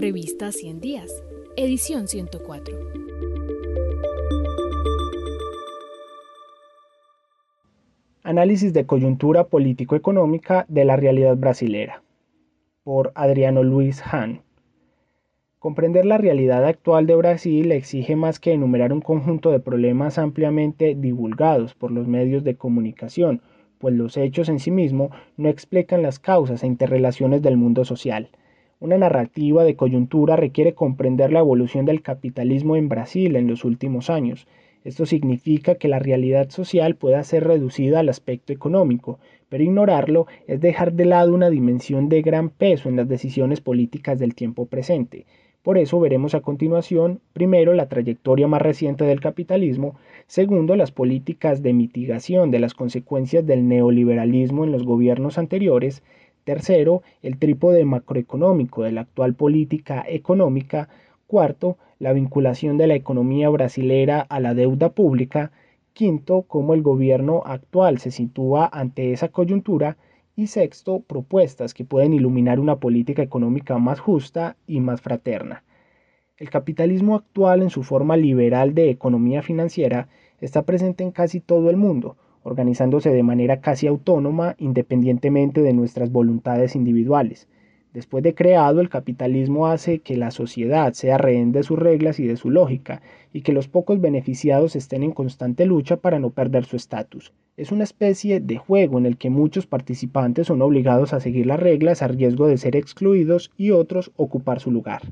Revista 100 Días, edición 104. Análisis de coyuntura político-económica de la realidad brasilera. Por Adriano Luis Hahn. Comprender la realidad actual de Brasil exige más que enumerar un conjunto de problemas ampliamente divulgados por los medios de comunicación, pues los hechos en sí mismos no explican las causas e interrelaciones del mundo social. Una narrativa de coyuntura requiere comprender la evolución del capitalismo en Brasil en los últimos años. Esto significa que la realidad social pueda ser reducida al aspecto económico, pero ignorarlo es dejar de lado una dimensión de gran peso en las decisiones políticas del tiempo presente. Por eso veremos a continuación, primero, la trayectoria más reciente del capitalismo, segundo, las políticas de mitigación de las consecuencias del neoliberalismo en los gobiernos anteriores, tercero, el trípode macroeconómico de la actual política económica, cuarto, la vinculación de la economía brasilera a la deuda pública, quinto, cómo el gobierno actual se sitúa ante esa coyuntura, y sexto, propuestas que pueden iluminar una política económica más justa y más fraterna. El capitalismo actual en su forma liberal de economía financiera está presente en casi todo el mundo, organizándose de manera casi autónoma independientemente de nuestras voluntades individuales. Después de creado, el capitalismo hace que la sociedad sea rehén de sus reglas y de su lógica, y que los pocos beneficiados estén en constante lucha para no perder su estatus. Es una especie de juego en el que muchos participantes son obligados a seguir las reglas a riesgo de ser excluidos y otros ocupar su lugar.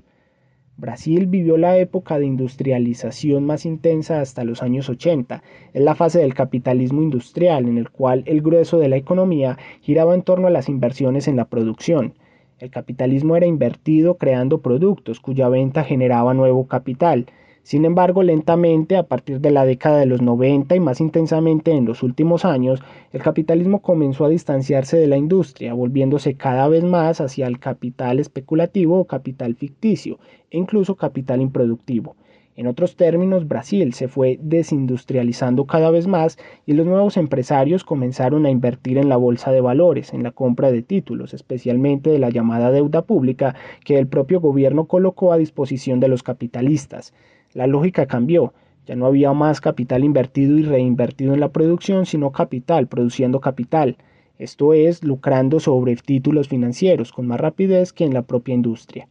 Brasil vivió la época de industrialización más intensa hasta los años 80. Es la fase del capitalismo industrial en el cual el grueso de la economía giraba en torno a las inversiones en la producción. El capitalismo era invertido creando productos cuya venta generaba nuevo capital. Sin embargo, lentamente, a partir de la década de los 90 y más intensamente en los últimos años, el capitalismo comenzó a distanciarse de la industria, volviéndose cada vez más hacia el capital especulativo o capital ficticio, e incluso capital improductivo. En otros términos, Brasil se fue desindustrializando cada vez más y los nuevos empresarios comenzaron a invertir en la bolsa de valores, en la compra de títulos, especialmente de la llamada deuda pública que el propio gobierno colocó a disposición de los capitalistas. La lógica cambió. Ya no había más capital invertido y reinvertido en la producción, sino capital produciendo capital. Esto es, lucrando sobre títulos financieros con más rapidez que en la propia industria.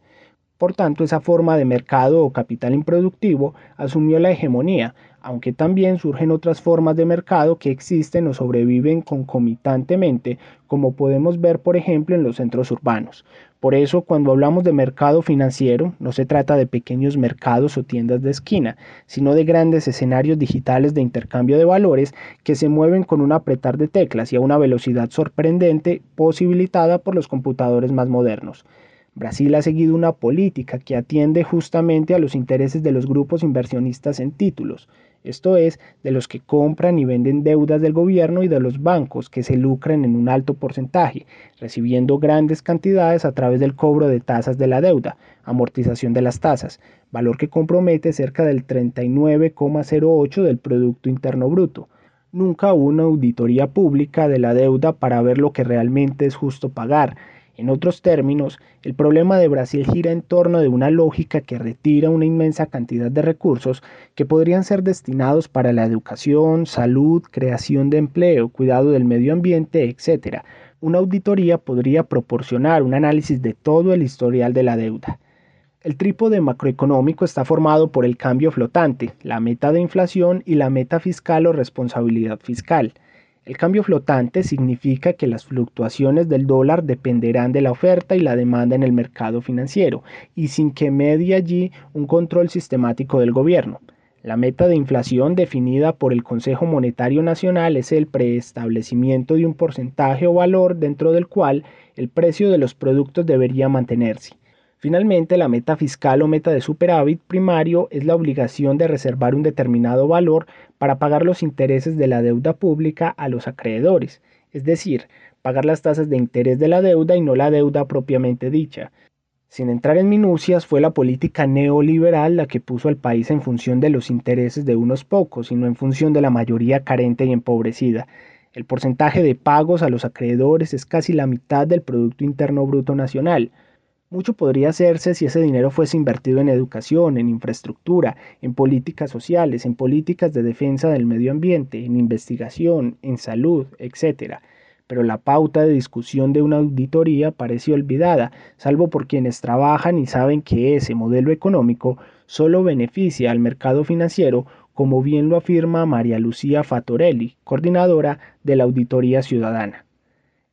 Por tanto, esa forma de mercado o capital improductivo asumió la hegemonía, aunque también surgen otras formas de mercado que existen o sobreviven concomitantemente, como podemos ver por ejemplo en los centros urbanos. Por eso, cuando hablamos de mercado financiero, no se trata de pequeños mercados o tiendas de esquina, sino de grandes escenarios digitales de intercambio de valores que se mueven con un apretar de teclas y a una velocidad sorprendente posibilitada por los computadores más modernos. Brasil ha seguido una política que atiende justamente a los intereses de los grupos inversionistas en títulos, esto es, de los que compran y venden deudas del gobierno y de los bancos que se lucran en un alto porcentaje, recibiendo grandes cantidades a través del cobro de tasas de la deuda, amortización de las tasas, valor que compromete cerca del 39,08 del Producto Interno Bruto. Nunca hubo una auditoría pública de la deuda para ver lo que realmente es justo pagar en otros términos, el problema de Brasil gira en torno de una lógica que retira una inmensa cantidad de recursos que podrían ser destinados para la educación, salud, creación de empleo, cuidado del medio ambiente, etc. Una auditoría podría proporcionar un análisis de todo el historial de la deuda. El trípode macroeconómico está formado por el cambio flotante, la meta de inflación y la meta fiscal o responsabilidad fiscal. El cambio flotante significa que las fluctuaciones del dólar dependerán de la oferta y la demanda en el mercado financiero y sin que medie allí un control sistemático del gobierno. La meta de inflación definida por el Consejo Monetario Nacional es el preestablecimiento de un porcentaje o valor dentro del cual el precio de los productos debería mantenerse. Finalmente, la meta fiscal o meta de superávit primario es la obligación de reservar un determinado valor para pagar los intereses de la deuda pública a los acreedores, es decir, pagar las tasas de interés de la deuda y no la deuda propiamente dicha. Sin entrar en minucias, fue la política neoliberal la que puso al país en función de los intereses de unos pocos y no en función de la mayoría carente y empobrecida. El porcentaje de pagos a los acreedores es casi la mitad del Producto Interno Bruto Nacional. Mucho podría hacerse si ese dinero fuese invertido en educación, en infraestructura, en políticas sociales, en políticas de defensa del medio ambiente, en investigación, en salud, etc. Pero la pauta de discusión de una auditoría parece olvidada, salvo por quienes trabajan y saben que ese modelo económico solo beneficia al mercado financiero, como bien lo afirma María Lucía Fatorelli, coordinadora de la Auditoría Ciudadana.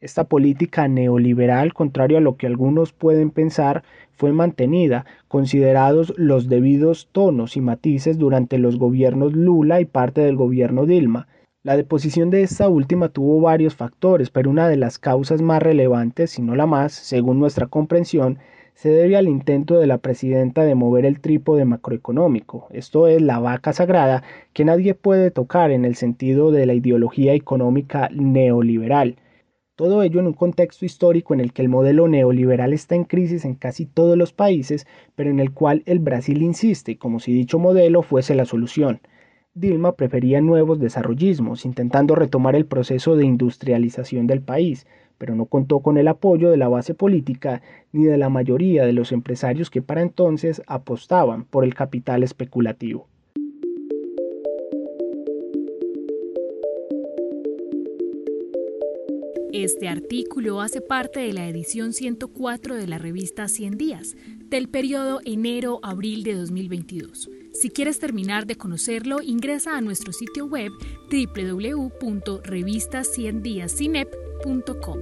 Esta política neoliberal, contrario a lo que algunos pueden pensar, fue mantenida, considerados los debidos tonos y matices durante los gobiernos Lula y parte del gobierno Dilma. La deposición de esta última tuvo varios factores, pero una de las causas más relevantes, si no la más, según nuestra comprensión, se debe al intento de la presidenta de mover el trípode macroeconómico, esto es la vaca sagrada que nadie puede tocar en el sentido de la ideología económica neoliberal. Todo ello en un contexto histórico en el que el modelo neoliberal está en crisis en casi todos los países, pero en el cual el Brasil insiste, como si dicho modelo fuese la solución. Dilma prefería nuevos desarrollismos, intentando retomar el proceso de industrialización del país, pero no contó con el apoyo de la base política ni de la mayoría de los empresarios que para entonces apostaban por el capital especulativo. Este artículo hace parte de la edición 104 de la revista 100 días, del periodo enero-abril de 2022. Si quieres terminar de conocerlo, ingresa a nuestro sitio web www.revistaciendiascinep.com.